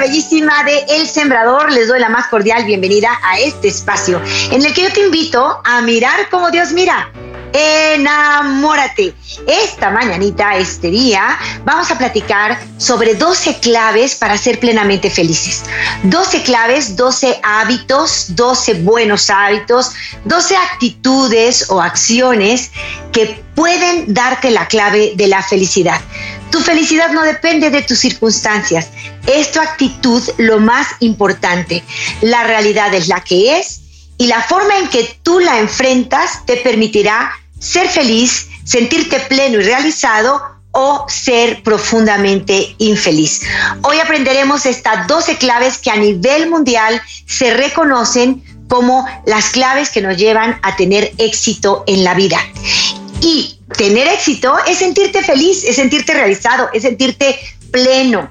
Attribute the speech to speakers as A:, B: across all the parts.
A: Bellísima de El Sembrador, les doy la más cordial bienvenida a este espacio en el que yo te invito a mirar como Dios mira. Enamórate. Esta mañanita, este día, vamos a platicar sobre 12 claves para ser plenamente felices. 12 claves, 12 hábitos, 12 buenos hábitos, 12 actitudes o acciones que pueden darte la clave de la felicidad. Tu felicidad no depende de tus circunstancias, es tu actitud lo más importante. La realidad es la que es y la forma en que tú la enfrentas te permitirá ser feliz, sentirte pleno y realizado o ser profundamente infeliz. Hoy aprenderemos estas 12 claves que a nivel mundial se reconocen como las claves que nos llevan a tener éxito en la vida. Y tener éxito es sentirte feliz, es sentirte realizado, es sentirte pleno.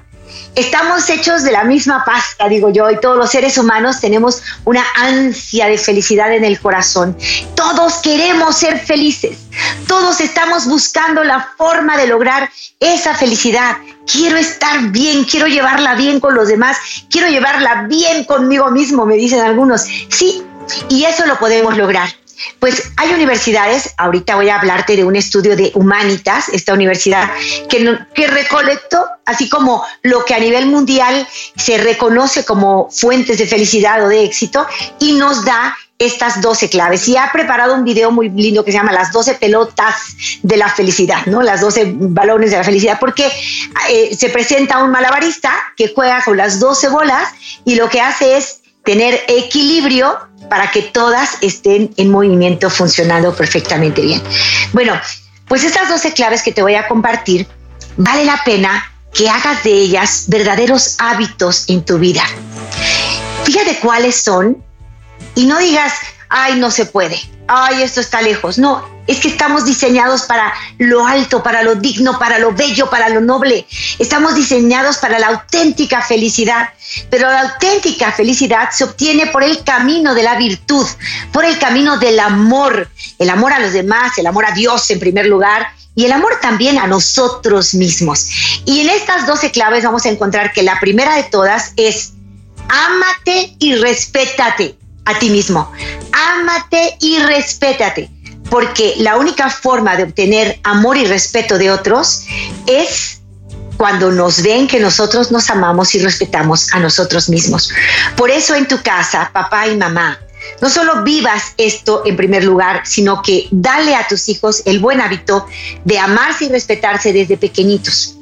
A: Estamos hechos de la misma pasta, digo yo, y todos los seres humanos tenemos una ansia de felicidad en el corazón. Todos queremos ser felices. Todos estamos buscando la forma de lograr esa felicidad. Quiero estar bien, quiero llevarla bien con los demás, quiero llevarla bien conmigo mismo, me dicen algunos. Sí, y eso lo podemos lograr. Pues hay universidades, ahorita voy a hablarte de un estudio de Humanitas, esta universidad que, que recolectó, así como lo que a nivel mundial se reconoce como fuentes de felicidad o de éxito, y nos da estas 12 claves. Y ha preparado un video muy lindo que se llama Las 12 pelotas de la felicidad, ¿no? Las 12 balones de la felicidad, porque eh, se presenta un malabarista que juega con las 12 bolas y lo que hace es tener equilibrio para que todas estén en movimiento funcionando perfectamente bien. Bueno, pues estas 12 claves que te voy a compartir, vale la pena que hagas de ellas verdaderos hábitos en tu vida. Fíjate cuáles son y no digas, ay, no se puede, ay, esto está lejos. No, es que estamos diseñados para lo alto, para lo digno, para lo bello, para lo noble. Estamos diseñados para la auténtica felicidad. Pero la auténtica felicidad se obtiene por el camino de la virtud, por el camino del amor, el amor a los demás, el amor a Dios en primer lugar y el amor también a nosotros mismos. Y en estas 12 claves vamos a encontrar que la primera de todas es ámate y respétate a ti mismo. Ámate y respétate porque la única forma de obtener amor y respeto de otros es cuando nos ven que nosotros nos amamos y respetamos a nosotros mismos. Por eso en tu casa, papá y mamá, no solo vivas esto en primer lugar, sino que dale a tus hijos el buen hábito de amarse y respetarse desde pequeñitos.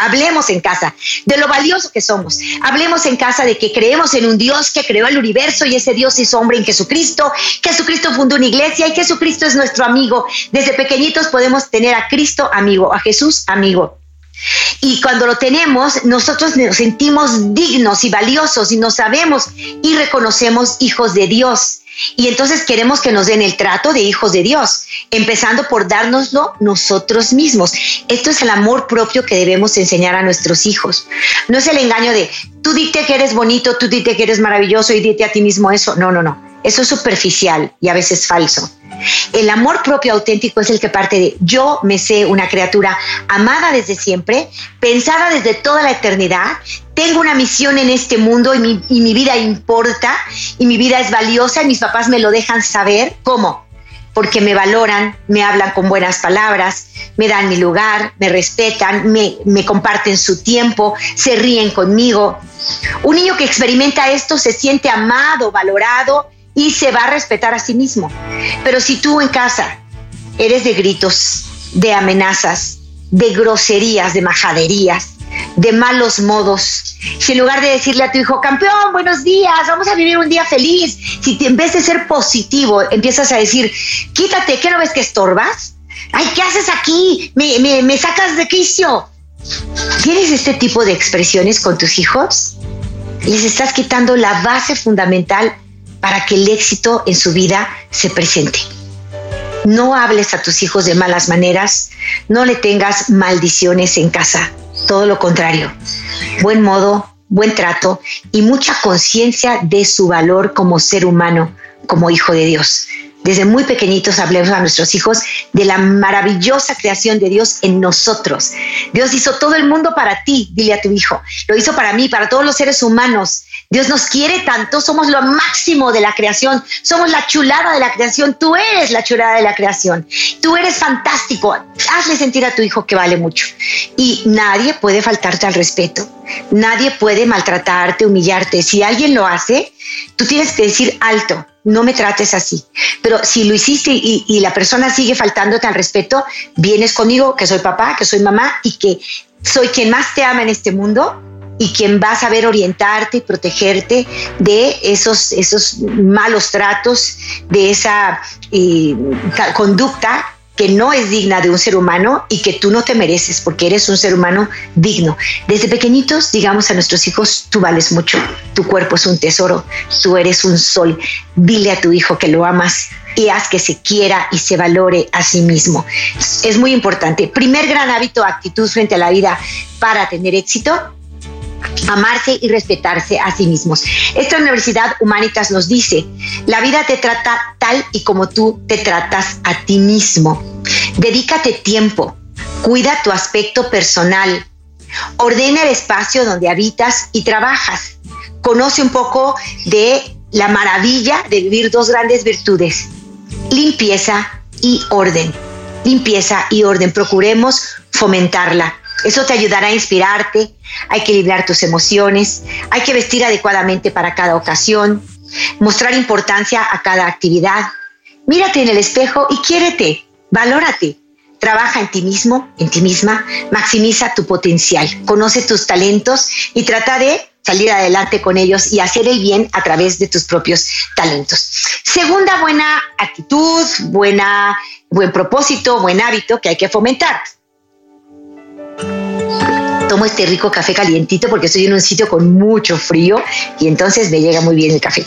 A: Hablemos en casa de lo valioso que somos. Hablemos en casa de que creemos en un Dios que creó el universo y ese Dios hizo hombre en Jesucristo. Jesucristo fundó una iglesia y Jesucristo es nuestro amigo. Desde pequeñitos podemos tener a Cristo amigo, a Jesús amigo. Y cuando lo tenemos, nosotros nos sentimos dignos y valiosos y nos sabemos y reconocemos hijos de Dios. Y entonces queremos que nos den el trato de hijos de Dios, empezando por dárnoslo nosotros mismos. Esto es el amor propio que debemos enseñar a nuestros hijos. No es el engaño de tú dite que eres bonito, tú dite que eres maravilloso y dite a ti mismo eso. No, no, no. Eso es superficial y a veces falso. El amor propio auténtico es el que parte de yo me sé una criatura amada desde siempre, pensada desde toda la eternidad, tengo una misión en este mundo y mi, y mi vida importa y mi vida es valiosa y mis papás me lo dejan saber. ¿Cómo? Porque me valoran, me hablan con buenas palabras, me dan mi lugar, me respetan, me, me comparten su tiempo, se ríen conmigo. Un niño que experimenta esto se siente amado, valorado y se va a respetar a sí mismo. Pero si tú en casa eres de gritos, de amenazas, de groserías, de majaderías, de malos modos, si en lugar de decirle a tu hijo, campeón, buenos días, vamos a vivir un día feliz, si en vez de ser positivo empiezas a decir, quítate, ¿qué no ves que estorbas? ay, ¿qué haces aquí? Me, me, me sacas de quicio. ¿Tienes este tipo de expresiones con tus hijos? Les estás quitando la base fundamental para que el éxito en su vida se presente. No hables a tus hijos de malas maneras, no le tengas maldiciones en casa, todo lo contrario. Buen modo, buen trato y mucha conciencia de su valor como ser humano, como hijo de Dios desde muy pequeñitos hablemos a nuestros hijos de la maravillosa creación de Dios en nosotros. Dios hizo todo el mundo para ti, dile a tu hijo. Lo hizo para mí, para todos los seres humanos. Dios nos quiere tanto, somos lo máximo de la creación, somos la chulada de la creación, tú eres la chulada de la creación, tú eres fantástico, hazle sentir a tu hijo que vale mucho. Y nadie puede faltarte al respeto, nadie puede maltratarte, humillarte. Si alguien lo hace, tú tienes que decir alto, no me trates así. Pero si lo hiciste y, la persona sigue faltándote al respeto, vienes conmigo, que soy papá, que soy mamá y que soy quien más te ama en este mundo y quien va a saber orientarte y protegerte de esos, esos malos tratos, de esa eh, conducta que no es digna de un ser humano y que tú no te mereces porque eres un ser humano digno. Desde pequeñitos, digamos a nuestros hijos, tú vales mucho, tu cuerpo es un tesoro, tú eres un sol. Dile a tu hijo que lo amas y haz que se quiera y se valore a sí mismo. Es muy importante. Primer gran hábito, actitud frente a la vida para tener éxito, amarse y respetarse a sí mismos. Esta Universidad Humanitas nos dice, la vida te trata tal y como tú te tratas a ti mismo. Dedícate tiempo, cuida tu aspecto personal, ordena el espacio donde habitas y trabajas. Conoce un poco de la maravilla de vivir dos grandes virtudes, limpieza y orden. Limpieza y orden, procuremos fomentarla. Eso te ayudará a inspirarte, a equilibrar tus emociones, hay que vestir adecuadamente para cada ocasión, mostrar importancia a cada actividad. Mírate en el espejo y quiérete, valórate. Trabaja en ti mismo, en ti misma, maximiza tu potencial, conoce tus talentos y trata de salir adelante con ellos y hacer el bien a través de tus propios talentos. Segunda buena actitud, buena, buen propósito, buen hábito que hay que fomentar tomo este rico café calientito porque estoy en un sitio con mucho frío y entonces me llega muy bien el café.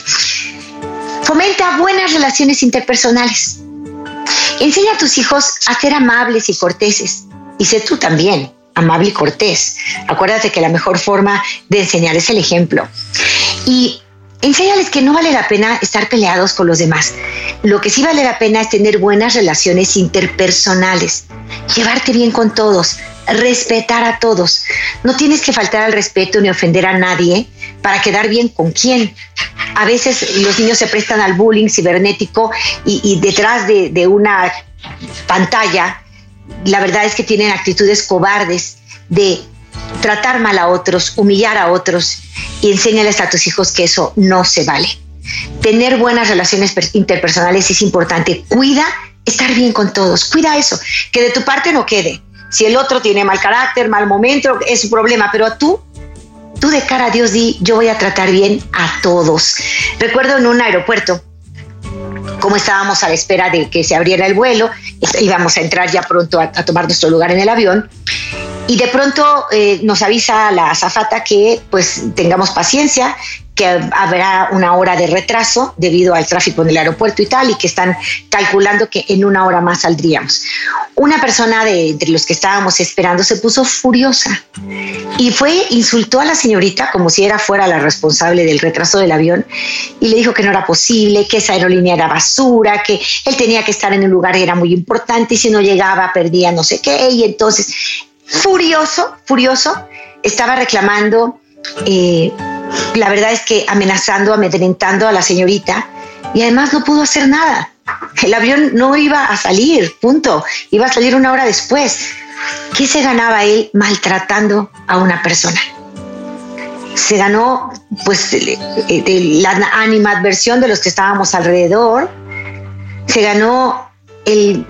A: Fomenta buenas relaciones interpersonales. Enseña a tus hijos a ser amables y corteses. Y sé tú también, amable y cortés. Acuérdate que la mejor forma de enseñar es el ejemplo. Y enséñales que no vale la pena estar peleados con los demás. Lo que sí vale la pena es tener buenas relaciones interpersonales, llevarte bien con todos, respetar a todos. No tienes que faltar al respeto ni ofender a nadie para quedar bien con quién. A veces los niños se prestan al bullying cibernético y, detrás de, de una pantalla, la verdad es que tienen actitudes cobardes de tratar mal a otros, humillar a otros y enséñales a tus hijos que eso no se vale. Tener buenas relaciones interpersonales es importante. Cuida estar bien con todos. Cuida eso. Que de tu parte no quede. Si el otro tiene mal carácter, mal momento, es su problema, pero tú, tú de cara a Dios di, yo voy a tratar bien a todos. Recuerdo en un aeropuerto, como estábamos a la espera de que se abriera el vuelo, íbamos a entrar ya pronto a, tomar nuestro lugar en el avión, y de pronto eh, nos avisa la azafata que pues tengamos paciencia, que habrá una hora de retraso debido al tráfico en el aeropuerto y tal, y que están calculando que en una hora más saldríamos. Una persona de entre los que estábamos esperando se puso furiosa y fue, insultó a la señorita como si era fuera la responsable del retraso del avión y le dijo que no era posible, que esa aerolínea era basura, que él tenía que estar en un lugar que era muy importante y si no llegaba perdía no sé qué, y entonces furioso, furioso, estaba reclamando, eh, la verdad es que amenazando, amedrentando a la señorita y además no pudo hacer nada. El avión no iba a salir, punto. Iba a salir una hora después. ¿Qué se ganaba él maltratando a una persona? Se ganó pues la animadversión de los que estábamos alrededor. Se ganó el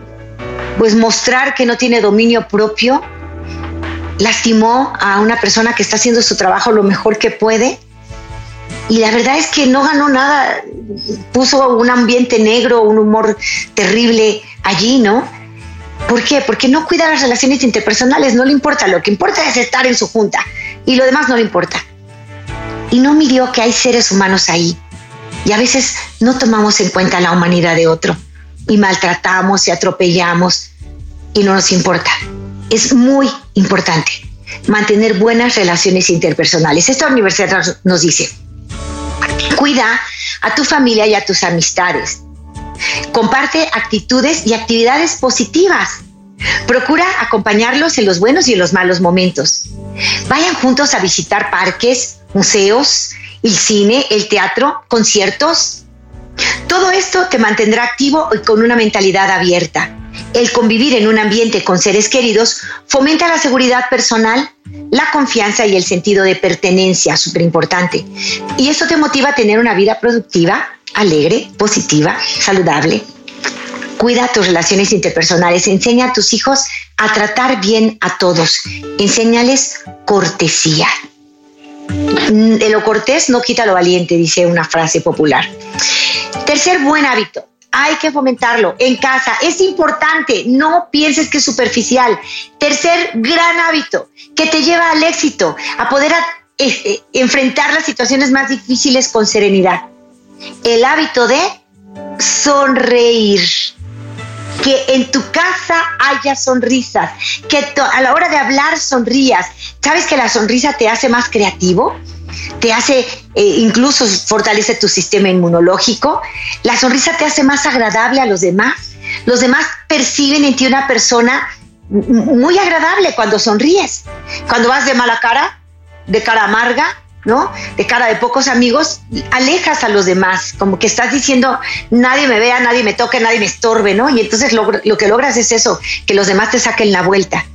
A: pues mostrar que no tiene dominio propio lastimó a una persona que está haciendo su trabajo lo mejor que puede. Y la verdad es que no ganó nada, puso un ambiente negro, un humor terrible allí, ¿no? ¿Por qué? Porque no cuida las relaciones interpersonales, no le importa, lo que importa es estar en su junta y lo demás no le importa. Y no midió que hay seres humanos ahí y a veces no tomamos en cuenta la humanidad de otro y maltratamos y atropellamos y no nos importa. Es muy importante mantener buenas relaciones interpersonales. Esta universidad nos dice, cuida a tu familia y a tus amistades. Comparte actitudes y actividades positivas. Procura acompañarlos en los buenos y en los malos momentos. Vayan juntos a visitar parques, museos, el cine, el teatro, conciertos. Todo esto te mantendrá activo y con una mentalidad abierta. El convivir en un ambiente con seres queridos fomenta la seguridad personal, la confianza y el sentido de pertenencia, súper importante. Y eso te motiva a tener una vida productiva, alegre, positiva, saludable. Cuida tus relaciones interpersonales, enseña a tus hijos a tratar bien a todos, enséñales cortesía. De lo cortés no quita lo valiente, dice una frase popular. Tercer buen hábito, hay que fomentarlo en casa. Es importante, no pienses que es superficial. Tercer gran hábito que te lleva al éxito, a poder este, enfrentar las situaciones más difíciles con serenidad. El hábito de sonreír. Que en tu casa haya sonrisas, que a la hora de hablar sonrías. ¿Sabes que la sonrisa te hace más creativo? Te hace, eh, incluso fortalece tu sistema inmunológico. La sonrisa te hace más agradable a los demás. Los demás perciben en ti una persona muy agradable cuando sonríes. Cuando vas de mala cara, de cara amarga, ¿no? De cara de pocos amigos, alejas a los demás, como que estás diciendo, nadie me vea, nadie me toque, nadie me estorbe, ¿no? Y entonces lo, lo que logras es eso, que los demás te saquen la vuelta.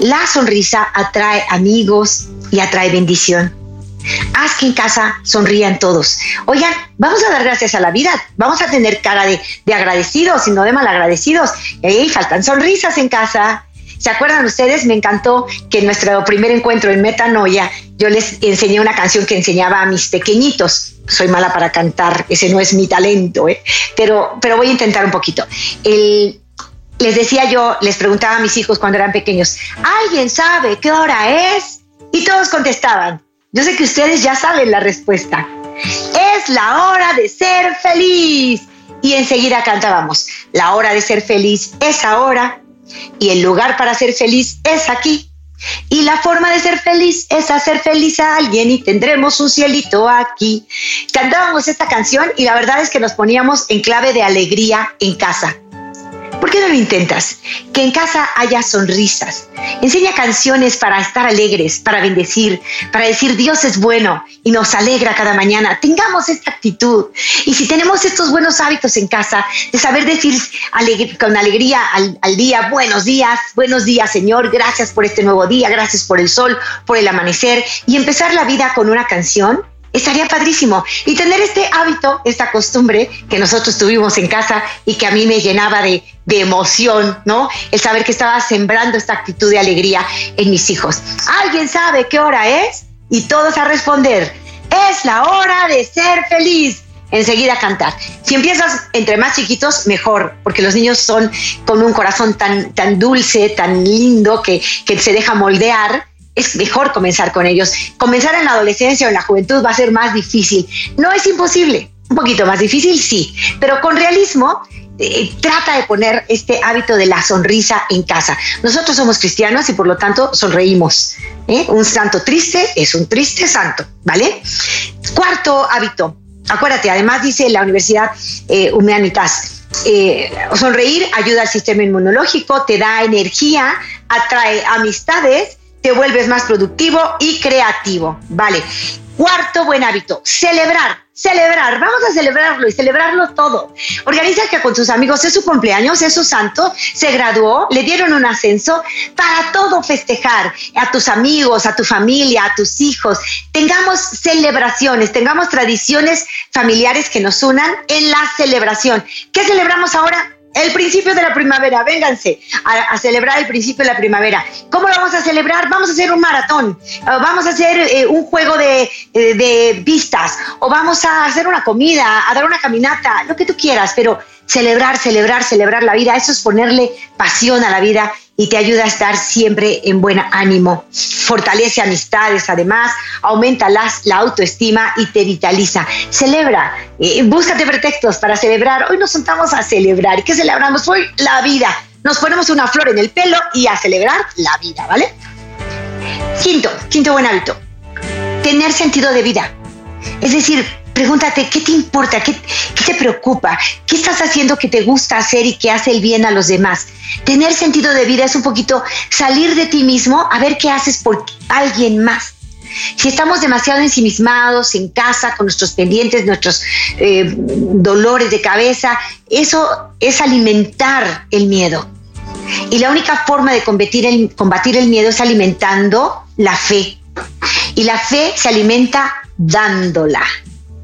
A: La sonrisa atrae amigos y atrae bendición. Haz que en casa sonrían todos. Oigan, vamos a dar gracias a la vida, vamos a tener cara de, agradecidos y no de malagradecidos. Y faltan sonrisas en casa. ¿Se acuerdan ustedes? Me encantó que en nuestro primer encuentro en Metanoia yo les enseñé una canción que enseñaba a mis pequeñitos. Soy mala para cantar, ese no es mi talento, ¿eh? pero, pero voy a intentar un poquito. les decía yo, les preguntaba a mis hijos cuando eran pequeños, ¿alguien sabe qué hora es? Y todos contestaban, yo sé que ustedes ya saben la respuesta. Es la hora de ser feliz. Y enseguida cantábamos, la hora de ser feliz es ahora y el lugar para ser feliz es aquí. Y la forma de ser feliz es hacer feliz a alguien y tendremos un cielito aquí. Cantábamos esta canción y la verdad es que nos poníamos en clave de alegría en casa. ¿Por qué no lo intentas? Que en casa haya sonrisas. Enseña canciones para estar alegres, para bendecir, para decir Dios es bueno y nos alegra cada mañana. Tengamos esta actitud. Y si tenemos estos buenos hábitos en casa, de saber decir con alegría al, al día, buenos días, buenos días Señor, gracias por este nuevo día, gracias por el sol, por el amanecer, y empezar la vida con una canción, estaría padrísimo. Y tener este hábito, esta costumbre que nosotros tuvimos en casa y que a mí me llenaba de, emoción, ¿no? El saber que estaba sembrando esta actitud de alegría en mis hijos. ¿Alguien sabe qué hora es? Y todos a responder, es la hora de ser feliz. Enseguida cantar. Si empiezas entre más chiquitos, mejor, porque los niños son con un corazón tan, tan dulce, tan lindo, que, que se deja moldear es mejor comenzar con ellos. Comenzar en la adolescencia o en la juventud va a ser más difícil. No es imposible, un poquito más difícil, sí, pero con realismo eh, trata de poner este hábito de la sonrisa en casa. Nosotros somos cristianos y por lo tanto sonreímos. ¿eh? Un santo triste es un triste santo, ¿vale? Cuarto hábito. Acuérdate, además dice la Universidad eh, Humanitas, sonreír ayuda al sistema inmunológico, te da energía, atrae amistades te vuelves más productivo y creativo. Vale. Cuarto buen hábito, celebrar, celebrar, vamos a celebrarlo y celebrarlo todo. Organiza que con tus amigos es su cumpleaños, es su santo, se graduó, le dieron un ascenso, para todo festejar, a tus amigos, a tu familia, a tus hijos. Tengamos celebraciones, tengamos tradiciones familiares que nos unan en la celebración. ¿Qué celebramos ahora? El principio de la primavera, vénganse a, celebrar el principio de la primavera. ¿Cómo lo vamos a celebrar? Vamos a hacer un maratón, vamos a hacer eh, un juego de, eh, de, vistas, o vamos a hacer una comida, a dar una caminata, lo que tú quieras, pero celebrar, celebrar, celebrar la vida. Eso es ponerle pasión a la vida y te ayuda a estar siempre en buen ánimo. Fortalece amistades, además, aumenta las, la autoestima y te vitaliza. Celebra, eh, búscate pretextos para celebrar. Hoy nos sentamos a celebrar. ¿Y qué celebramos hoy? La vida. Nos ponemos una flor en el pelo y a celebrar la vida, ¿vale? Quinto, quinto buen hábito. Tener sentido de vida. Es decir, Pregúntate, ¿qué te importa? ¿Qué, te preocupa? ¿Qué estás haciendo que te gusta hacer y que hace el bien a los demás? Tener sentido de vida es un poquito salir de ti mismo a ver qué haces por alguien más. Si estamos demasiado ensimismados en casa con nuestros pendientes, nuestros eh, dolores de cabeza, eso es alimentar el miedo. Y la única forma de combatir el, combatir el miedo es alimentando la fe. Y la fe se alimenta dándola.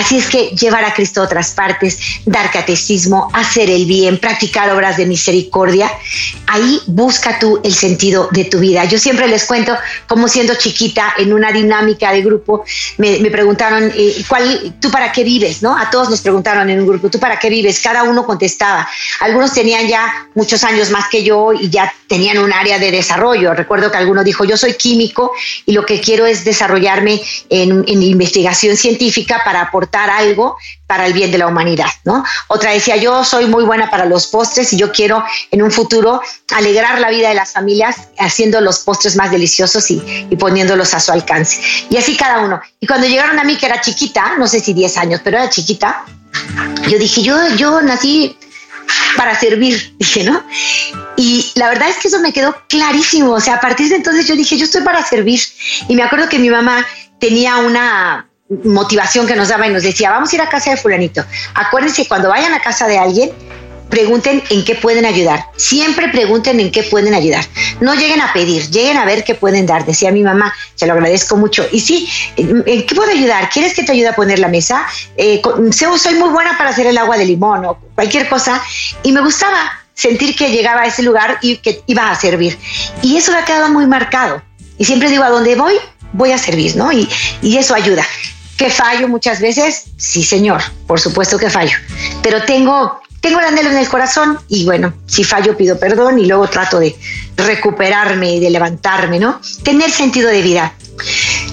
A: Así es que llevar a Cristo a otras partes, dar catecismo, hacer el bien, practicar obras de misericordia, ahí busca tú el sentido de tu vida. Yo siempre les cuento cómo siendo chiquita en una dinámica de grupo me, preguntaron, eh, ¿cuál, ¿tú para qué vives? ¿no? A todos nos preguntaron en un grupo, ¿tú para qué vives? Cada uno contestaba. Algunos tenían ya muchos años más que yo y ya tenían un área de desarrollo. Recuerdo que alguno dijo, yo soy químico y lo que quiero es desarrollarme en, en investigación científica para aportar algo para el bien de la humanidad, ¿no? Otra decía, yo soy muy buena para los postres y yo quiero en un futuro alegrar la vida de las familias haciendo los postres más deliciosos y, poniéndolos a su alcance. Y así cada uno. Y cuando llegaron a mí, que era chiquita, no sé si 10 años, pero era chiquita, yo dije, yo, yo nací para servir, dije, ¿no? Y la verdad es que eso me quedó clarísimo. O sea, a partir de entonces yo dije, yo estoy para servir. Y me acuerdo que mi mamá tenía una, motivación que nos daba y nos decía, vamos a ir a casa de fulanito. Acuérdense, cuando vayan a casa de alguien, pregunten en qué pueden ayudar. Siempre pregunten en qué pueden ayudar. No lleguen a pedir, lleguen a ver qué pueden dar. Decía mi mamá, se lo agradezco mucho. Y sí, ¿en qué puedo ayudar? ¿Quieres que te ayude a poner la mesa? Eh, soy muy buena para hacer el agua de limón o cualquier cosa. Y me gustaba sentir que llegaba a ese lugar y que iba a servir. Y eso me ha quedado muy marcado. Y siempre digo, a dónde voy, voy a servir, ¿no? Y, y eso ayuda. ¿Que fallo muchas veces? Sí, señor, por supuesto que fallo. Pero tengo, tengo el anhelo en el corazón y bueno, si fallo pido perdón y luego trato de recuperarme y de levantarme, ¿no? Tener sentido de vida.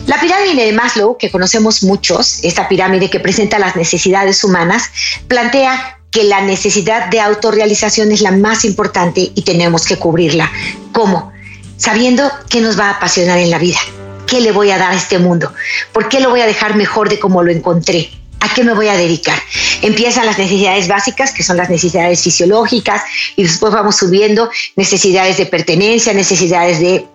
A: La pirámide de Maslow, que conocemos muchos, esta pirámide que presenta las necesidades humanas, plantea que la necesidad de autorrealización es la más importante y tenemos que cubrirla. ¿Cómo? Sabiendo que nos va a apasionar en la vida. ¿Qué le voy a dar a este mundo? ¿Por qué lo voy a dejar mejor de como lo encontré? ¿A qué me voy a dedicar? Empiezan las necesidades básicas, que son las necesidades fisiológicas, y después vamos subiendo necesidades de pertenencia, necesidades de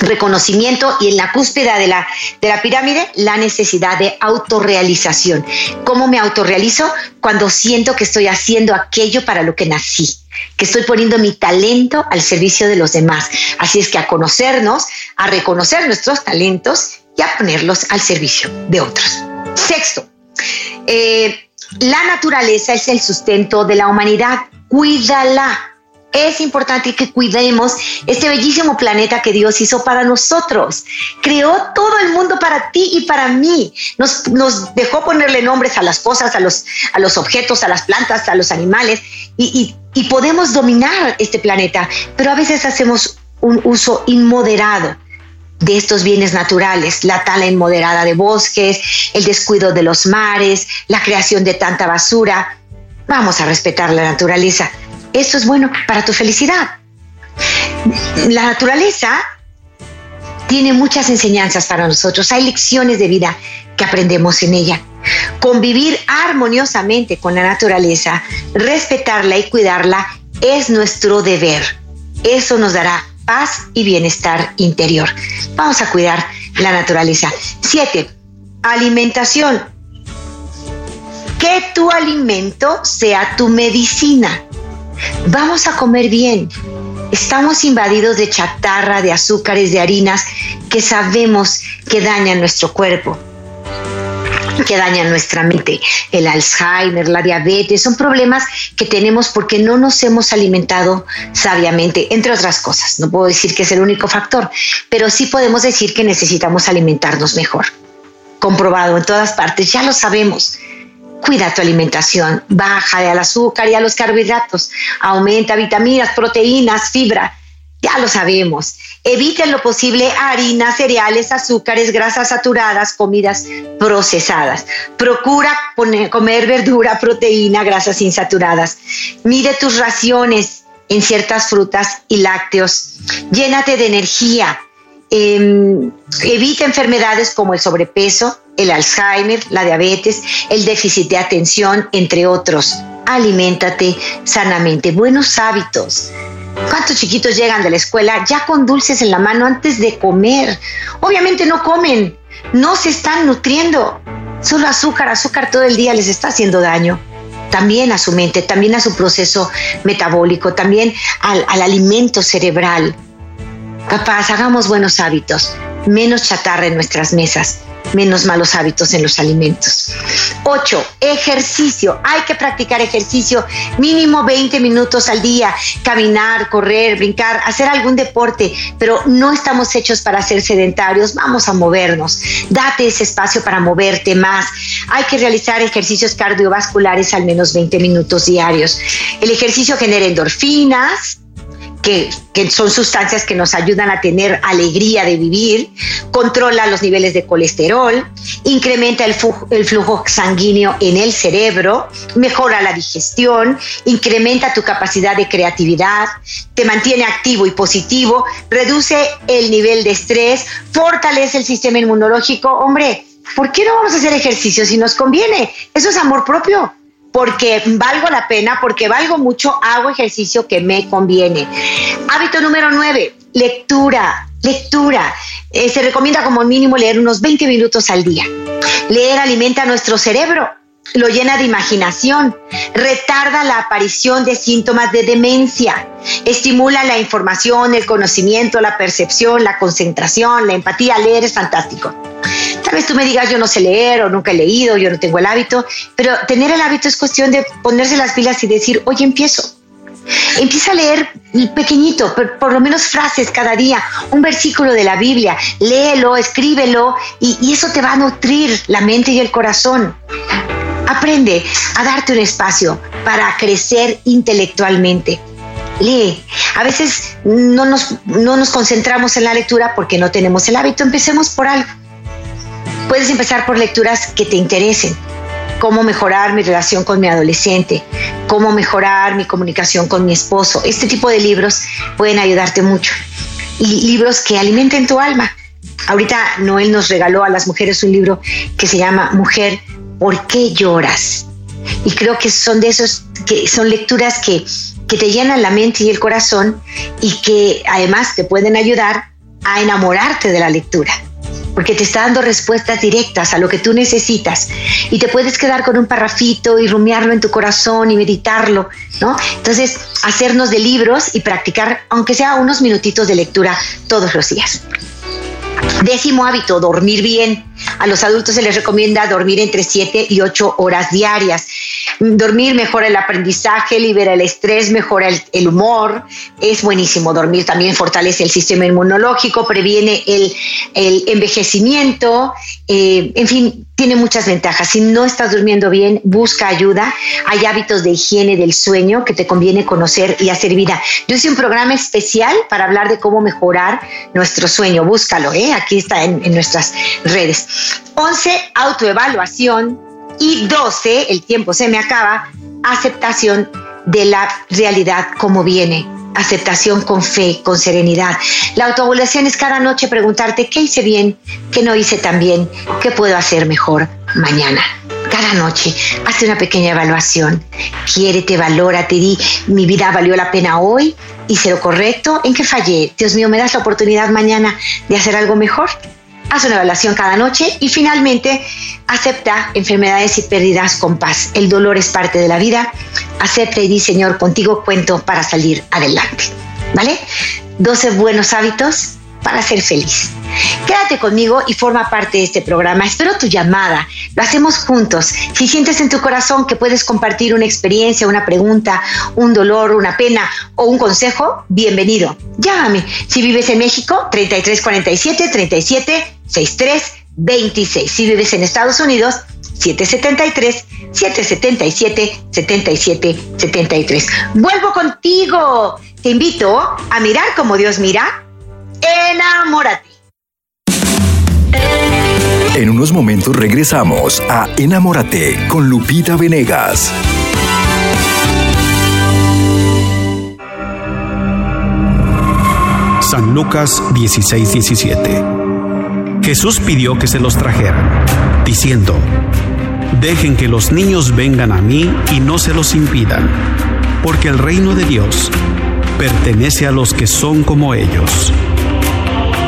A: reconocimiento y en la cúspide de la, de la pirámide la necesidad de autorrealización. ¿Cómo me autorrealizo? Cuando siento que estoy haciendo aquello para lo que nací que estoy poniendo mi talento al servicio de los demás. Así es que a conocernos, a reconocer nuestros talentos y a ponerlos al servicio de otros. Sexto, eh, la naturaleza es el sustento de la humanidad. Cuídala es importante que cuidemos este bellísimo planeta que Dios hizo para nosotros. Creó todo el mundo para ti y para mí. Nos, dejó ponerle nombres a las cosas, a los, a los objetos, a las plantas, a los animales y, y podemos dominar este planeta, pero a veces hacemos un uso inmoderado de estos bienes naturales, la tala inmoderada de bosques, el descuido de los mares, la creación de tanta basura. Vamos a respetar la naturaleza eso es bueno para tu felicidad. La naturaleza tiene muchas enseñanzas para nosotros. Hay lecciones de vida que aprendemos en ella. Convivir armoniosamente con la naturaleza, respetarla y cuidarla es nuestro deber. Eso nos dará paz y bienestar interior. Vamos a cuidar la naturaleza. Siete, alimentación. Que tu alimento sea tu medicina. Vamos a comer bien. Estamos invadidos de chatarra, de azúcares, de harinas que sabemos que dañan nuestro cuerpo que dañan nuestra mente. El Alzheimer, la diabetes, son problemas que tenemos porque no nos hemos alimentado sabiamente, entre otras cosas. No puedo decir que es el único factor, pero sí podemos decir que necesitamos alimentarnos mejor. Comprobado en todas partes, ya lo sabemos. Cuida tu alimentación, baja al azúcar y a los carbohidratos, aumenta vitaminas, proteínas, fibra. Ya lo sabemos. Evita en lo posible harinas, cereales, azúcares, grasas saturadas, comidas procesadas. Procura comer verdura, proteína, grasas insaturadas. Mide tus raciones en ciertas frutas y lácteos. Llénate de energía. Em, evita enfermedades como el sobrepeso, el Alzheimer, la diabetes, el déficit de atención, entre otros. Aliméntate sanamente. Buenos hábitos. ¿Cuántos chiquitos llegan de la escuela ya con dulces en la mano antes de comer? Obviamente no comen, no se están nutriendo. Solo azúcar, azúcar todo el día les está haciendo daño. También a su mente, también a su proceso metabólico, también al, al alimento cerebral. Papás, hagamos buenos hábitos, menos chatarra en nuestras mesas menos malos hábitos en los alimentos. 8. Ejercicio. Hay que practicar ejercicio mínimo 20 minutos al día. Caminar, correr, brincar, hacer algún deporte, pero no estamos hechos para ser sedentarios. Vamos a movernos. Date ese espacio para moverte más. Hay que realizar ejercicios cardiovasculares al menos 20 minutos diarios. El ejercicio genera endorfinas, que, son sustancias que nos ayudan a tener alegría de vivir, controla los niveles de colesterol, incrementa el, flujo sanguíneo en el cerebro, mejora la digestión, incrementa tu capacidad de creatividad, te mantiene activo y positivo, reduce el nivel de estrés, fortalece el sistema inmunológico. Hombre, ¿por qué no vamos a hacer ejercicio si nos conviene? Eso es amor propio porque valgo la pena, porque valgo mucho, hago ejercicio que me conviene. Hábito número nueve, lectura, lectura. Eh, se recomienda como mínimo leer unos 20 minutos al día. Leer alimenta nuestro cerebro, lo llena de imaginación, retarda la aparición de síntomas de demencia, estimula la información, el conocimiento, la percepción, la concentración, la empatía. Leer es fantástico. Tal vez tú me digas, yo no sé leer o nunca he leído, yo no tengo el hábito, pero tener el hábito es cuestión de ponerse las pilas y decir, oye, empiezo. Empieza a leer pequeñito, por, lo menos frases cada día, un versículo de la Biblia, léelo, escríbelo y eso te va a nutrir la mente y el corazón. Aprende a darte un espacio para crecer intelectualmente lee. A veces no nos, no nos, concentramos en la lectura porque no tenemos el hábito. Empecemos por algo. Puedes empezar por lecturas que te interesen. Cómo mejorar mi relación con mi adolescente, cómo mejorar mi comunicación con mi esposo. Este tipo de libros pueden ayudarte mucho. Y libros que alimenten tu alma. Ahorita Noel nos regaló a las mujeres un libro que se llama Mujer, ¿por qué lloras? Y creo que son de esos, que son lecturas que, que te llenan la mente y el corazón y que además te pueden ayudar a enamorarte de la lectura porque te está dando respuestas directas a lo que tú necesitas y te puedes quedar con un parrafito y rumiarlo en tu corazón y meditarlo, ¿no? Entonces, hacernos de libros y practicar, aunque sea unos minutitos de lectura todos los días. Décimo hábito, dormir bien. A los adultos se les recomienda dormir entre 7 y 8 horas diarias. Dormir mejora el aprendizaje, libera el estrés, mejora el, humor. Es buenísimo dormir, también fortalece el sistema inmunológico, previene el, envejecimiento, eh, en fin, tiene muchas ventajas. Si no estás durmiendo bien, busca ayuda. Hay hábitos de higiene del sueño que te conviene conocer y hacer vida. Yo hice un programa especial para hablar de cómo mejorar nuestro sueño. Búscalo, ¿eh? aquí está en, en nuestras redes. 11, autoevaluación. Y 12, el tiempo se me acaba, aceptación de la realidad como viene. Aceptación con fe, con serenidad. La autoevaluación es cada noche preguntarte qué hice bien, qué no hice tan bien, qué puedo hacer mejor mañana cada noche, hazte una pequeña evaluación. Quiérete, valórate, di, mi vida valió la pena hoy, hice lo correcto, ¿en qué fallé? Dios mío, ¿me das la oportunidad mañana de hacer algo mejor? Haz una evaluación cada noche y finalmente acepta enfermedades y pérdidas con paz. El dolor es parte de la vida. Acepta y di, Señor, contigo cuento para salir adelante. ¿Vale? 12 buenos hábitos para ser feliz. Quédate conmigo y forma parte de este programa. Espero tu llamada. Lo hacemos juntos. Si sientes en tu corazón que puedes compartir una experiencia, una pregunta, un dolor, una pena o un consejo, bienvenido. Llámame. Si vives en México, 3347 37 63 26. Si vives en Estados Unidos, 773 777 77 73. Vuelvo contigo. Te invito a mirar como Dios mira. Enamórate.
B: En unos momentos regresamos a Enamórate con Lupita Venegas.
C: San Lucas 16:17 Jesús pidió que se los trajeran, diciendo, Dejen que los niños vengan a mí y no se los impidan, porque el reino de Dios pertenece a los que son como ellos.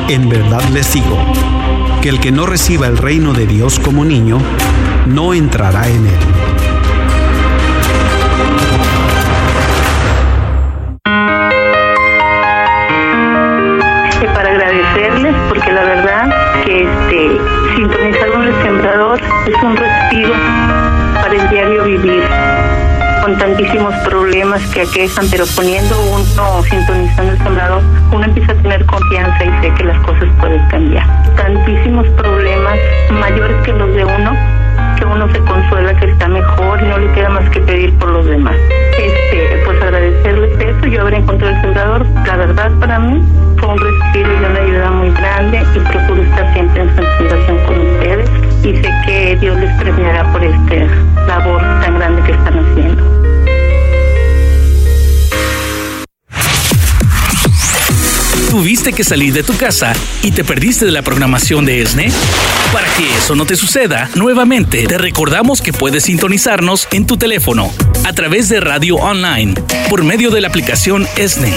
C: En verdad les digo, que el que no reciba el reino de Dios como niño, no entrará en él.
D: Con tantísimos problemas que aquejan, pero poniendo uno, sintonizando el sembrador, uno empieza a tener confianza y sé que las cosas pueden cambiar. Tantísimos problemas mayores que los de uno, que uno se consuela que está mejor y no le queda más que pedir por los demás. Este, pues agradecerles eso, yo haber encontrado el sembrador, la verdad para mí fue un respiro y una ayuda muy grande y procuro estar siempre en fundación con ustedes y sé que Dios les premiará por esta labor tan grande que están haciendo.
E: ¿Tuviste que salir de tu casa y te perdiste de la programación de ESNE? Para que eso no te suceda, nuevamente te recordamos que puedes sintonizarnos en tu teléfono a través de radio online por medio de la aplicación ESNE.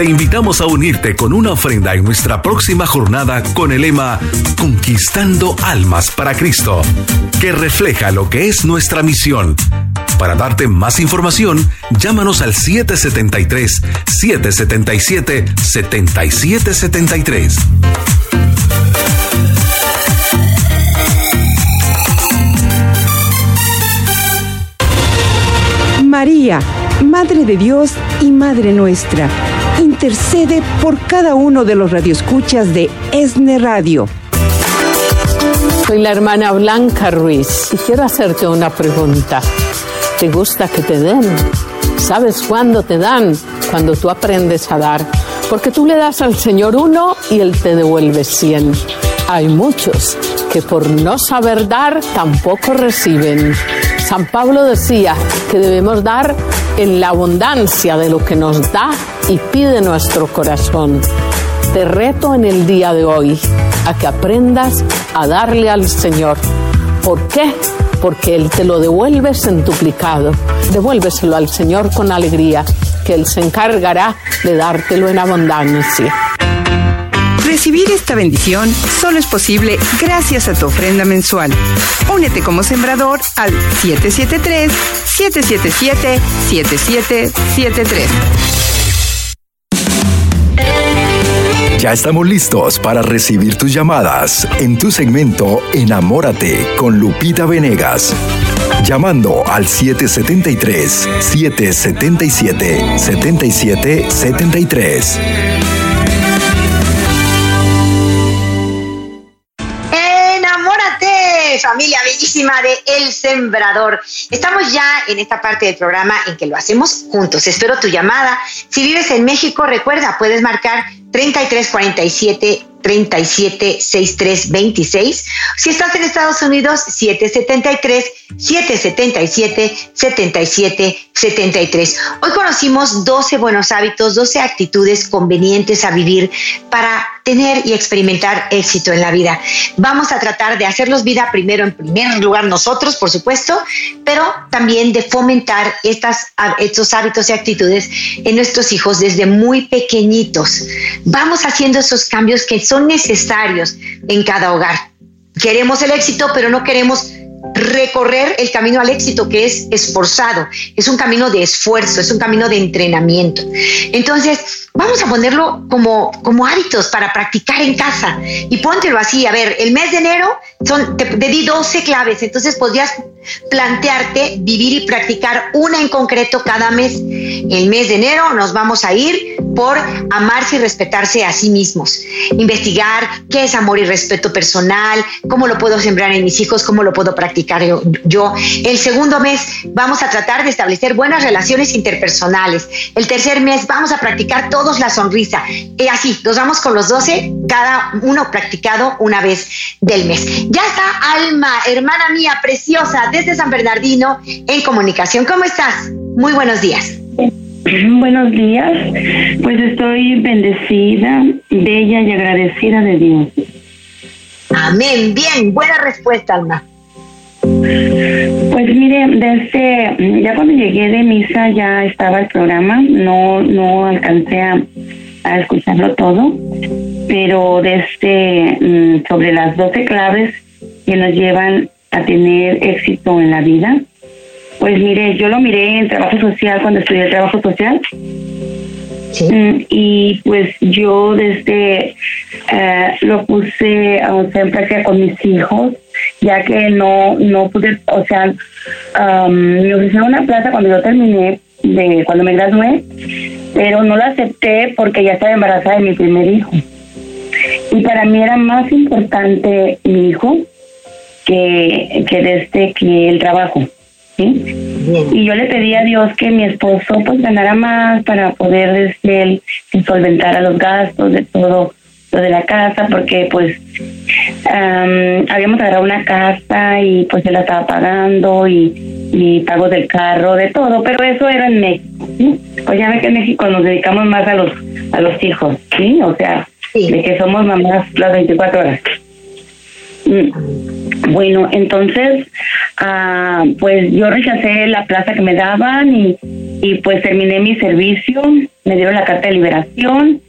F: Te invitamos a unirte con una ofrenda en nuestra próxima jornada con el lema Conquistando Almas para Cristo, que refleja lo que es nuestra misión. Para darte más información, llámanos al 773-777-7773.
G: María, Madre de Dios y Madre nuestra intercede por cada uno de los radioescuchas de ESNE Radio.
H: Soy la hermana Blanca Ruiz y quiero hacerte una pregunta. ¿Te gusta que te den? ¿Sabes cuándo te dan? Cuando tú aprendes a dar. Porque tú le das al Señor uno y Él te devuelve cien. Hay muchos que por no saber dar tampoco reciben. San Pablo decía que debemos dar en la abundancia de lo que nos da y pide nuestro corazón. Te reto en el día de hoy a que aprendas a darle al Señor. ¿Por qué? Porque Él te lo devuelve centuplicado. Devuélveselo al Señor con alegría, que Él se encargará de dártelo en abundancia.
G: Recibir esta bendición solo es posible gracias a tu ofrenda mensual. Únete como sembrador al 773-777-7773.
B: Ya estamos listos para recibir tus llamadas en tu segmento Enamórate con Lupita Venegas. Llamando al 773-777-7773.
A: De El Sembrador. Estamos ya en esta parte del programa en que lo hacemos juntos. Espero tu llamada. Si vives en México, recuerda, puedes marcar 3347 376326. Si estás en Estados Unidos, 773 777 7773. Hoy conocimos 12 buenos hábitos, 12 actitudes convenientes a vivir para tener y experimentar éxito en la vida. Vamos a tratar de hacerlos vida primero en primer lugar nosotros, por supuesto, pero también de fomentar estos hábitos y actitudes en nuestros hijos desde muy pequeñitos. Vamos haciendo esos cambios que son necesarios en cada hogar. Queremos el éxito, pero no queremos recorrer el camino al éxito que es esforzado, es un camino de esfuerzo, es un camino de entrenamiento. Entonces, vamos a ponerlo como, como hábitos para practicar en casa y póntelo así. A ver, el mes de enero son, te, te di 12 claves, entonces podrías plantearte vivir y practicar una en concreto cada mes. El mes de enero nos vamos a ir por amarse y respetarse a sí mismos. Investigar qué es amor y respeto personal, cómo lo puedo sembrar en mis hijos, cómo lo puedo practicar yo. El segundo mes vamos a tratar de establecer buenas relaciones interpersonales. El tercer mes vamos a practicar la sonrisa. Y así, nos vamos con los 12, cada uno practicado una vez del mes. Ya está Alma, hermana mía preciosa, desde San Bernardino, en comunicación. ¿Cómo estás? Muy buenos días.
I: Buenos días, pues estoy bendecida, bella y agradecida de Dios.
A: Amén, bien, buena respuesta, Alma.
I: Pues mire, desde ya cuando llegué de misa ya estaba el programa, no no alcancé a, escucharlo todo, pero desde mm, sobre las 12 claves que nos llevan a tener éxito en la vida, pues mire, yo lo miré en trabajo social cuando estudié trabajo social. Mm, y pues yo desde eh, lo puse en práctica con mis hijos, ya que no, no pude, o sea, me ofrecieron una plaza cuando yo terminé, de cuando me gradué, pero no la acepté porque ya estaba embarazada de mi primer hijo. Y para mí era más importante mi hijo que, que desde que el trabajo. Y yo le pedí a Dios que mi esposo pues ganara más para poder este, solventar a los gastos de todo lo de la casa, porque pues habíamos agarrado una casa y pues él la estaba pagando y, y pago del carro, de todo, pero eso era en México. Pues ya ve que en México nos dedicamos más a los, a los hijos, ¿sí? O sea, de que somos mamás las 24 horas. Mm. Bueno, entonces, ah, pues yo rechacé la plaza que me daban y, y pues terminé mi servicio, me dieron la carta de liberación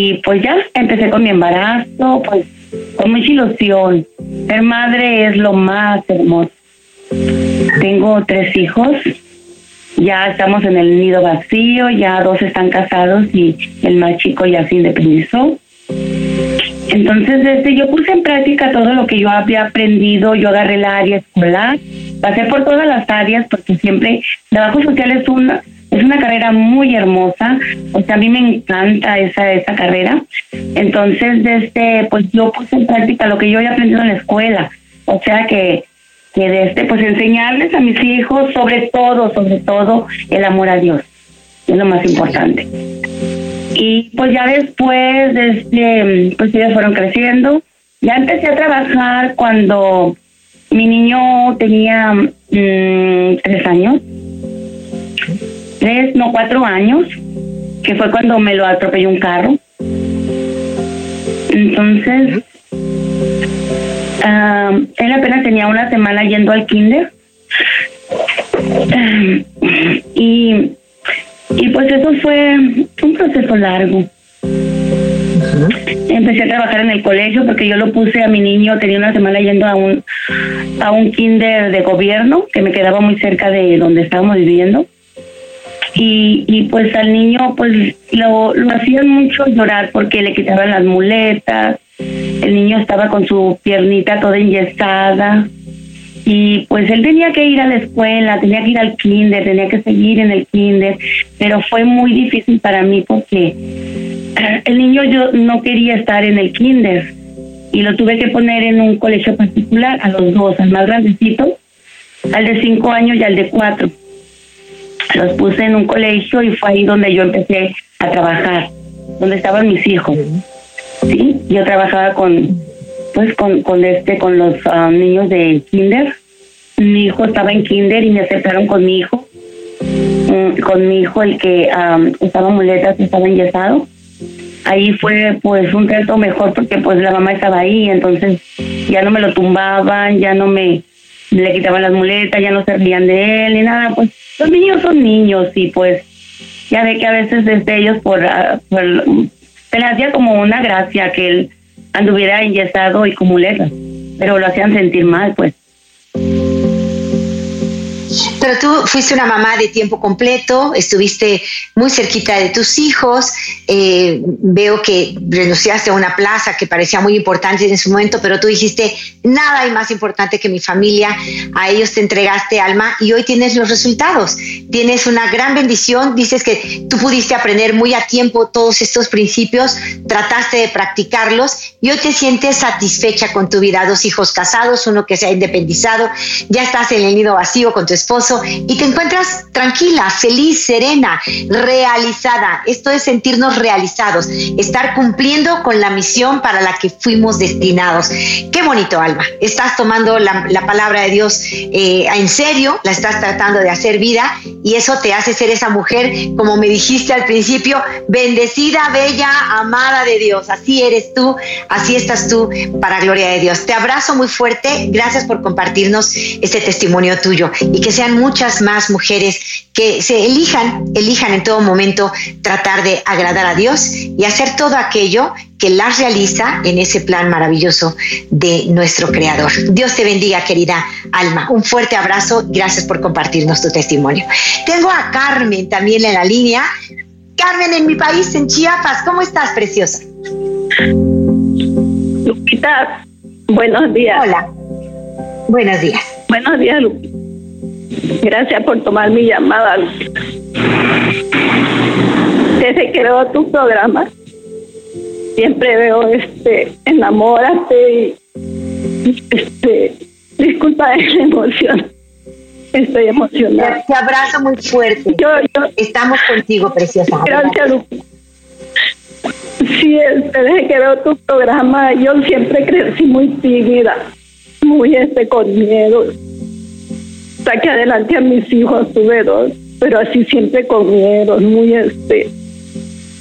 I: y pues ya empecé con mi embarazo, pues con mucha ilusión. Ser madre es lo más hermoso. Tengo tres hijos, ya estamos en el nido vacío, ya dos están casados y el más chico ya se independizó. Entonces, este, yo puse en práctica todo lo que yo había aprendido, yo agarré el área escolar, pasé por todas las áreas porque siempre trabajo social es una es una carrera muy hermosa, o sea, a mí me encanta esa esa carrera. Entonces, desde pues yo puse en práctica lo que yo había aprendido en la escuela, o sea que que desde pues enseñarles a mis hijos sobre todo, sobre todo el amor a Dios, es lo más importante. Y pues ya después, desde, pues ellos fueron creciendo. Ya empecé a trabajar cuando mi niño tenía mm, tres años. Tres, no, cuatro años, que fue cuando me lo atropelló un carro. Entonces, él apenas tenía una semana yendo al kinder. y y pues eso fue un proceso largo. Empecé a trabajar en el colegio porque yo lo puse a mi niño, tenía una semana yendo a un, a un kinder de gobierno que me quedaba muy cerca de donde estábamos viviendo. Y, y pues al niño pues lo, lo hacían mucho llorar porque le quitaban las muletas, el niño estaba con su piernita toda enyesada y pues él tenía que ir a la escuela, tenía que ir al kinder, tenía que seguir en el kinder, pero fue muy difícil para mí porque el niño yo no quería estar en el kinder y lo tuve que poner en un colegio particular a los dos, al más grandecito, al de cinco años y al de cuatro. Los puse en un colegio y fue ahí donde yo empecé a trabajar, donde estaban mis hijos. Sí, yo trabajaba con pues con, con este con los ah, niños de kinder. Mi hijo estaba en kinder y me aceptaron con mi hijo. Mm, con mi hijo el que um, estaba muletas estaba enyesado. Ahí fue pues un trato mejor porque pues la mamá estaba ahí entonces ya no me lo tumbaban ya no me le quitaban las muletas ya no se rían de él ni nada pues los niños son niños y pues ya ve que a veces desde ellos por, uh, por se le hacía como una gracia que él anduviera enyesado y con muletas, pero lo hacían sentir mal, pues.
A: Pero tú fuiste una mamá de tiempo completo, estuviste muy cerquita de tus hijos, eh, veo que renunciaste a una plaza que parecía muy importante en ese momento, pero tú dijiste, nada hay más importante que mi familia, a ellos te entregaste alma y hoy tienes los resultados, tienes una gran bendición, dices que tú pudiste aprender muy a tiempo todos estos principios, trataste de practicarlos y hoy te sientes satisfecha con tu vida, dos hijos casados, uno que se ha independizado, ya estás en el nido vacío con tu esposo y te encuentras tranquila, feliz, serena, realizada. Esto es sentirnos realizados, estar cumpliendo con la misión para la que fuimos destinados. Qué bonito, Alma. Estás tomando la, palabra de Dios eh, en serio, la estás tratando de hacer vida y eso te hace ser esa mujer, como me dijiste al principio, bendecida, bella, amada de Dios. Así eres tú, así estás tú para gloria de Dios. Te abrazo muy fuerte. Gracias por compartirnos este testimonio tuyo y que sean muchas más mujeres que se elijan, elijan en todo momento tratar de agradar a Dios y hacer todo aquello que las realiza en ese plan maravilloso de nuestro Creador. Dios te bendiga, querida Alma. Un fuerte abrazo. Gracias por compartirnos tu testimonio. Tengo a Carmen también en la línea. Carmen, en mi país, en Chiapas, ¿cómo estás, preciosa?
J: Lupita, buenos días.
A: Hola. Buenos días.
J: Buenos días, Lupita. Gracias por tomar mi llamada. Desde que veo tu programa, siempre veo este, enamórate y este, disculpa la emoción. Estoy emocionada.
A: Te abrazo muy fuerte. Yo, Estamos contigo, preciosa.
J: Gracias, Lupita. Sí, desde que veo tu programa, yo siempre crecí muy tímida, muy este, con miedo. Saqué adelante a mis hijos, tuve dos, pero así siempre con miedo, muy este.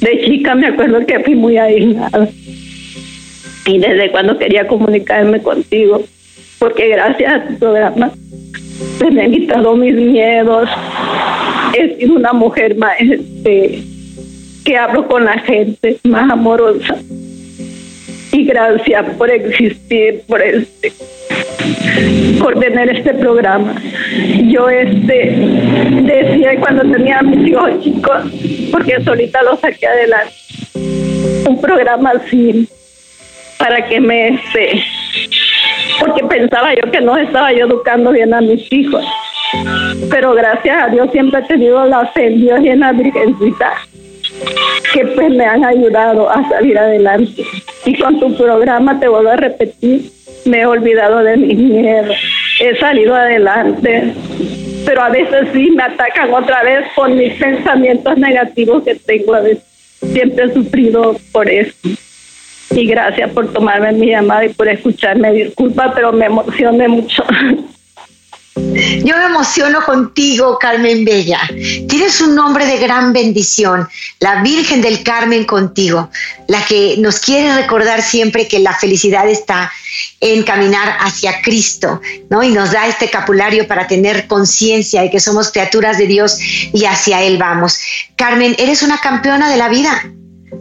J: De chica me acuerdo que fui muy aislada. Y desde cuando quería comunicarme contigo, porque gracias a tu programa se me han quitado mis miedos. He sido una mujer más este, que hablo con la gente, más amorosa. Y gracias por existir, por este, por tener este programa. Yo este decía cuando tenía mis hijos chicos, porque solita lo saqué adelante, un programa así para que me este, porque pensaba yo que no estaba yo educando bien a mis hijos. Pero gracias a Dios siempre he tenido la fe en Dios y en la Virgencita que pues me han ayudado a salir adelante. Y con tu programa, te vuelvo a repetir, me he olvidado de mis miedos, he salido adelante, pero a veces sí me atacan otra vez por mis pensamientos negativos que tengo a veces. Siempre he sufrido por eso. Y gracias por tomarme mi llamada y por escucharme. Disculpa, pero me emocioné mucho.
A: Yo me emociono contigo, Carmen Bella. Tienes un nombre de gran bendición, la Virgen del Carmen contigo, la que nos quiere recordar siempre que la felicidad está en caminar hacia Cristo, ¿no? Y nos da este capulario para tener conciencia de que somos criaturas de Dios y hacia Él vamos. Carmen, eres una campeona de la vida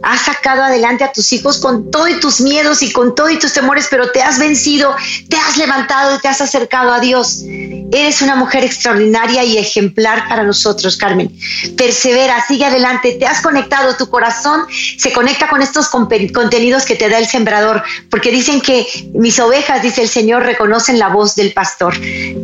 A: has sacado adelante a tus hijos con todos tus miedos y con todos tus temores, pero te has vencido, te has levantado y te has acercado a Dios. Eres una mujer extraordinaria y ejemplar para nosotros, Carmen. Persevera, sigue adelante, te has conectado, tu corazón se conecta con estos contenidos que te da el sembrador, porque dicen que mis ovejas, dice el Señor, reconocen la voz del pastor.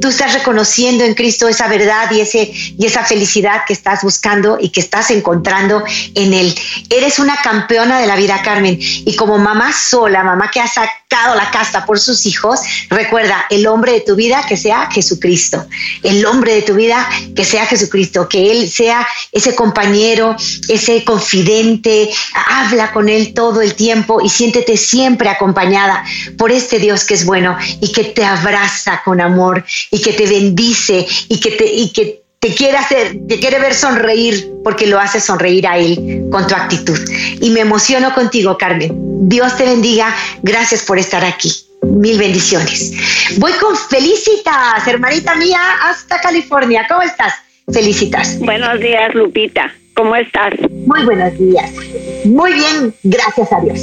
A: Tú estás reconociendo en Cristo esa verdad y, ese, y esa felicidad que estás buscando y que estás encontrando en Él. Eres una campeona de la vida, Carmen. Y como mamá sola, mamá que ha sacado la casta por sus hijos, recuerda, el hombre de tu vida que sea Jesucristo. El hombre de tu vida que sea Jesucristo. Que Él sea ese compañero, ese confidente. Habla con Él todo el tiempo y siéntete siempre acompañada por este Dios que es bueno y que te abraza con amor y que te bendice y que te, y que te quiere hacer, te quiere ver sonreír porque lo hace sonreír a él con tu actitud. Y me emociono contigo, Carmen. Dios te bendiga. Gracias por estar aquí. Mil bendiciones. Voy con Felicitas, hermanita mía, hasta California. ¿Cómo estás? Felicitas.
K: Buenos días, Lupita. ¿Cómo estás?
A: Muy buenos días. Muy bien, gracias a Dios.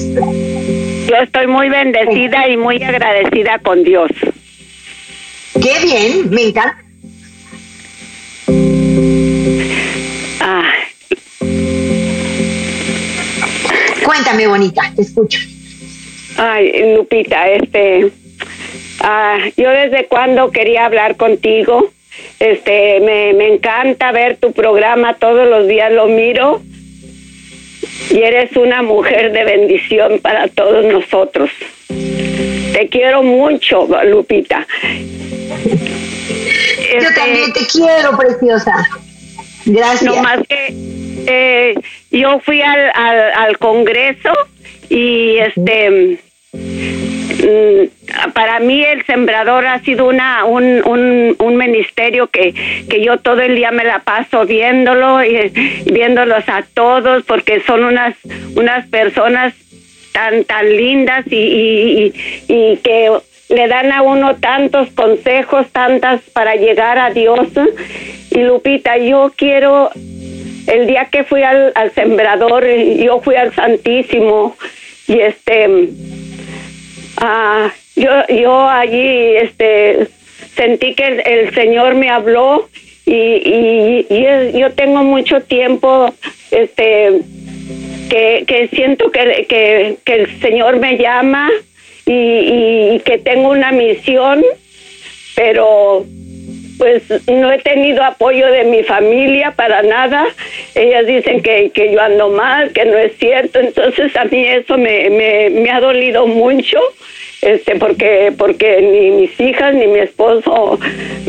K: Yo estoy muy bendecida y muy agradecida con Dios.
A: Qué bien, me encanta Cuéntame, bonita, te escucho.
K: Ay, Lupita, este, ah, yo desde cuando quería hablar contigo, este, me, me encanta ver tu programa, todos los días lo miro y eres una mujer de bendición para todos nosotros. Te quiero mucho, Lupita.
A: Yo
K: Este,
A: también te quiero, preciosa. Gracias.
K: No más que eh, yo fui al, al, al Congreso y este mm, para mí el sembrador ha sido una un, un, un ministerio que, que yo todo el día me la paso viéndolo y viéndolos a todos porque son unas unas personas tan tan lindas y, y, y- y que le dan a uno tantos consejos, tantas para llegar a Dios. Y Lupita, yo quiero, el día que fui al, al sembrador, yo fui al Santísimo y este, ah, yo, yo allí, este, sentí que el, Señor me habló y, y, yo tengo mucho tiempo, este, que, que siento que, que, el Señor me llama y que tengo una misión, pero pues no he tenido apoyo de mi familia para nada. Ellas dicen que, que yo ando mal, que no es cierto. Entonces a mí eso me, me, me ha dolido mucho. Este, porque porque ni mis hijas ni mi esposo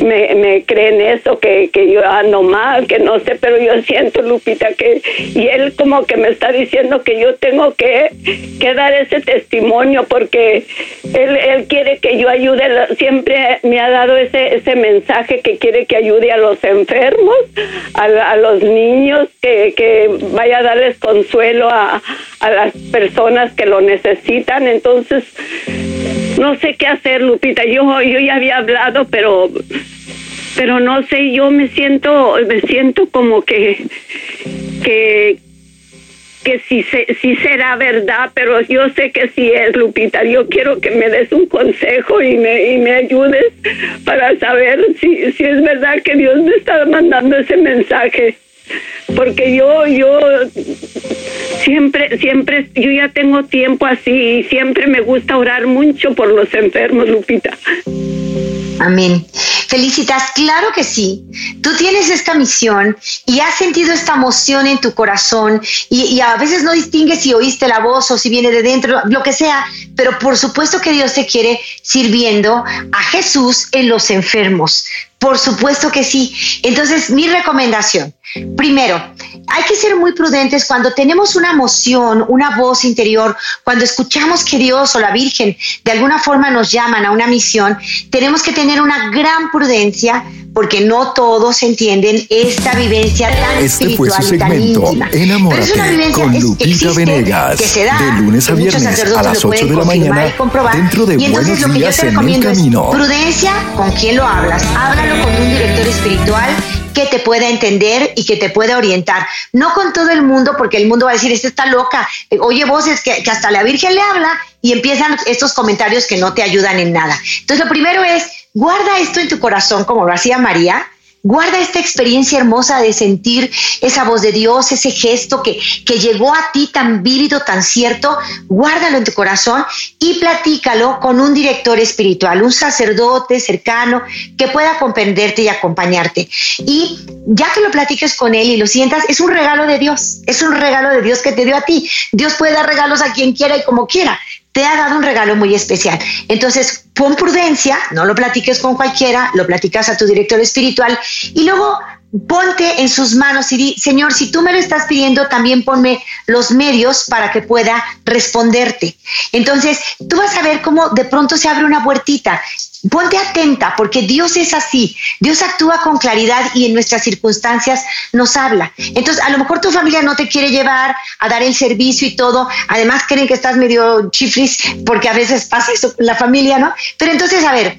K: me, me creen eso que, que yo ando mal que no sé pero yo siento Lupita que y él como que me está diciendo que yo tengo que, que dar ese testimonio porque él, él quiere que yo ayude siempre me ha dado ese ese mensaje que quiere que ayude a los enfermos a, a los niños que, que vaya a darles consuelo a, a las personas que lo necesitan. Entonces no sé qué hacer, Lupita. Yo, yo ya había hablado, pero, pero no sé. Yo me siento, me siento como que, que, que sí, sí será verdad, pero yo sé que sí es, Lupita. Yo quiero que me des un consejo y me, y me ayudes para saber si, si es verdad que Dios me está mandando ese mensaje. Porque yo, yo siempre, siempre, yo ya tengo tiempo así y siempre me gusta orar mucho por los enfermos, Lupita.
A: Amén. Felicitas, claro que sí. Tú tienes esta misión y has sentido esta emoción en tu corazón y, y a veces no distingues si oíste la voz o si viene de dentro, lo que sea, pero por supuesto que Dios te quiere sirviendo a Jesús en los enfermos. Por supuesto que sí. Entonces, mi recomendación, primero, hay que ser muy prudentes cuando tenemos una emoción, una voz interior, cuando escuchamos que Dios o la Virgen de alguna forma nos llaman a una misión, tenemos que tener una gran prudencia porque no todos entienden esta vivencia tan
B: Este fue
A: espiritual
B: su
A: y tan
B: segmento
A: íntima. Pero es
B: Enamórate
A: una vivencia
B: con
A: es- que
B: Lupita
A: existe,
B: Venegas.
A: que se da,
B: De lunes a viernes a las
A: lo
B: 8 de la mañana
A: y
B: dentro de
A: Y entonces
B: Buenos
A: lo que yo
B: Días
A: te
B: en el
A: recomiendo es
B: Camino.
A: prudencia con quién lo hablas. Háblalo con un director espiritual que te pueda entender y que te pueda orientar. No con todo el mundo, porque el mundo va a decir, esta está loca, Eh, oye voces que, que hasta la Virgen le habla y empiezan estos comentarios que no te ayudan en nada. Entonces, lo primero es, guarda esto en tu corazón como lo hacía María. Guarda esta experiencia hermosa de sentir esa voz de Dios, ese gesto que, que llegó a ti tan vívido, tan cierto. Guárdalo en tu corazón y platícalo con un director espiritual, un sacerdote cercano que pueda comprenderte y acompañarte. Y ya que lo platiques con él y lo sientas, es un regalo de Dios, es un regalo de Dios que te dio a ti. Dios puede dar regalos a quien quiera y como quiera te ha dado un regalo muy especial. Entonces, pon prudencia, no lo platiques con cualquiera, lo platicas a tu director espiritual y luego ponte en sus manos y di, Señor, si tú me lo estás pidiendo, también ponme los medios para que pueda responderte. Entonces, tú vas a ver cómo de pronto se abre una puertita. Ponte atenta porque Dios es así. Dios actúa con claridad y en nuestras circunstancias nos habla. Entonces, a lo mejor tu familia no te quiere llevar a dar el servicio y todo. Además, creen que estás medio chifris porque a veces pasa eso con la familia, ¿no? Pero entonces, a ver,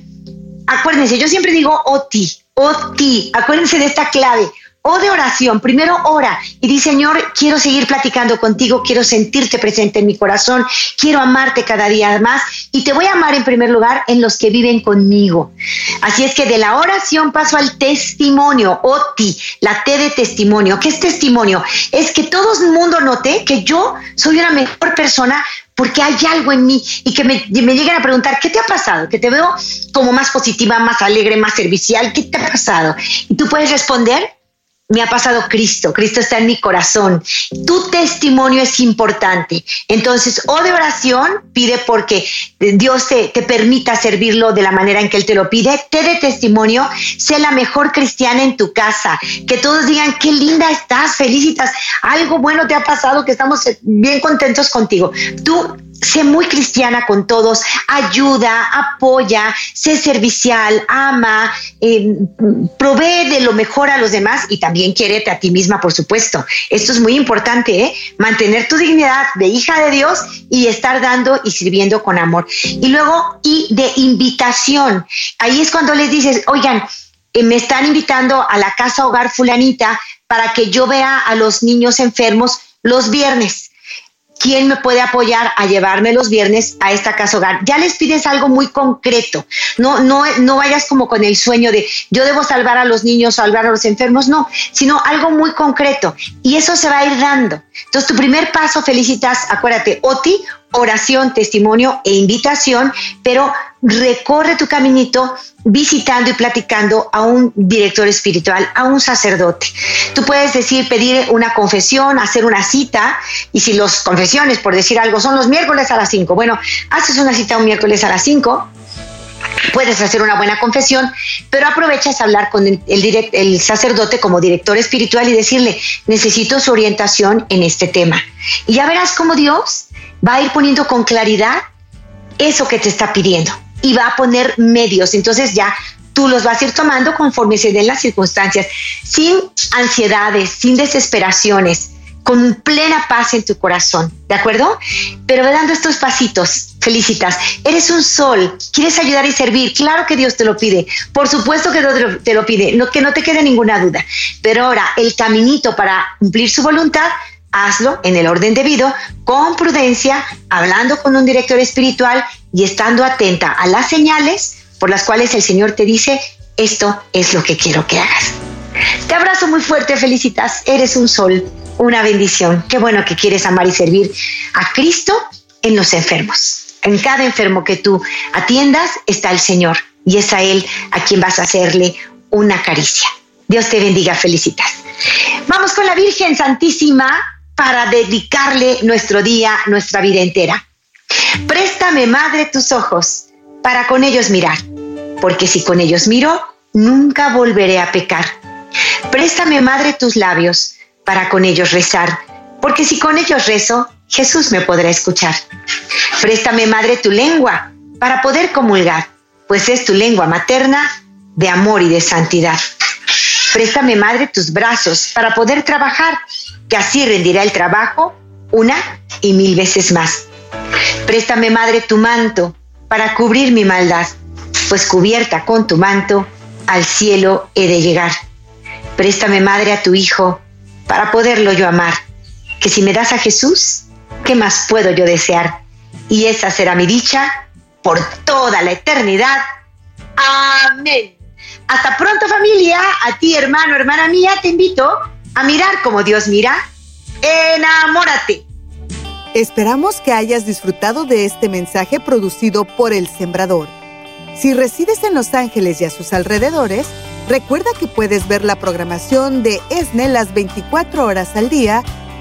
A: acuérdense, yo siempre digo OTI, OTI, acuérdense de esta clave. O de oración. Primero ora y dice, Señor, quiero seguir platicando contigo, quiero sentirte presente en mi corazón, quiero amarte cada día más y te voy a amar en primer lugar en los que viven conmigo. Así es que de la oración paso al testimonio, OTI, la T de testimonio. ¿Qué es testimonio? Es que todo el mundo note que yo soy una mejor persona porque hay algo en mí y que me, me lleguen a preguntar, ¿qué te ha pasado? Que te veo como más positiva, más alegre, más servicial, ¿qué te ha pasado? Y tú puedes responder, me ha pasado Cristo, Cristo está en mi corazón. Tu testimonio es importante. Entonces, o de oración, pide porque Dios te, permita servirlo de la manera en que Él te lo pide. Te de testimonio, sé la mejor cristiana en tu casa. Que todos digan, qué linda estás, felicitas, algo bueno te ha pasado, que estamos bien contentos contigo. Tú sé muy cristiana con todos, ayuda, apoya, sé servicial, ama, eh, provee de lo mejor a los demás y también quiérete a ti misma, por supuesto. Esto es muy importante, ¿eh? mantener tu dignidad de hija de Dios y estar dando y sirviendo con amor. Y luego, y de invitación. Ahí es cuando les dices, oigan, eh, me están invitando a la casa hogar fulanita para que yo vea a los niños enfermos los viernes ¿quién me puede apoyar a llevarme los viernes a esta casa hogar? Ya les pides algo muy concreto. No, no, no vayas como con el sueño de yo debo salvar a los niños, salvar a los enfermos, no, sino algo muy concreto. Y eso se va a ir dando. Entonces, tu primer paso, felicitas, acuérdate, OTI, oración, testimonio e invitación, pero recorre tu caminito visitando y platicando a un director espiritual, a un sacerdote. Tú puedes decir, pedir una confesión, hacer una cita, y si los confesiones, por decir algo, son los miércoles a las 5, bueno, haces una cita un miércoles a las 5, puedes hacer una buena confesión, pero aprovechas hablar con el, el, sacerdote como director espiritual y decirle, necesito su orientación en este tema. Y ya verás cómo Dios va a ir poniendo con claridad eso que te está pidiendo y va a poner medios. Entonces ya tú los vas a ir tomando conforme se den las circunstancias, sin ansiedades, sin desesperaciones, con plena paz en tu corazón, ¿de acuerdo? Pero ve dando estos pasitos, felicitas. Eres un sol, quieres ayudar y servir, claro que Dios te lo pide, por supuesto que Dios te lo pide, no, que no te quede ninguna duda. Pero ahora, el caminito para cumplir su voluntad hazlo en el orden debido, con prudencia, hablando con un director espiritual y estando atenta a las señales por las cuales el Señor te dice, esto es lo que quiero que hagas. Te abrazo muy fuerte, felicitas, eres un sol, una bendición. Qué bueno que quieres amar y servir a Cristo en los enfermos. En cada enfermo que tú atiendas está el Señor y es a Él a quien vas a hacerle una caricia. Dios te bendiga, felicitas. Vamos con la Virgen Santísima para dedicarle nuestro día, nuestra vida entera. Préstame, Madre, tus ojos para con ellos mirar, porque si con ellos miro, nunca volveré a pecar. Préstame, Madre, tus labios para con ellos rezar, porque si con ellos rezo, Jesús me podrá escuchar. Préstame, Madre, tu lengua para poder comulgar, pues es tu lengua materna de amor y de santidad. Préstame, Madre, tus brazos para poder trabajar, que así rendirá el trabajo una y mil veces más. Préstame, Madre, tu manto para cubrir mi maldad, pues cubierta con tu manto, al cielo he de llegar. Préstame, Madre, a tu Hijo para poderlo yo amar, que si me das a Jesús, ¿qué más puedo yo desear? Y esa será mi dicha por toda la eternidad. Amén. Hasta pronto familia, a ti hermano, hermana mía, te invito a mirar como Dios mira. Enamórate.
L: Esperamos que hayas disfrutado de este mensaje producido por El Sembrador. Si resides en Los Ángeles y a sus alrededores, recuerda que puedes ver la programación de ESNE las 24 horas al día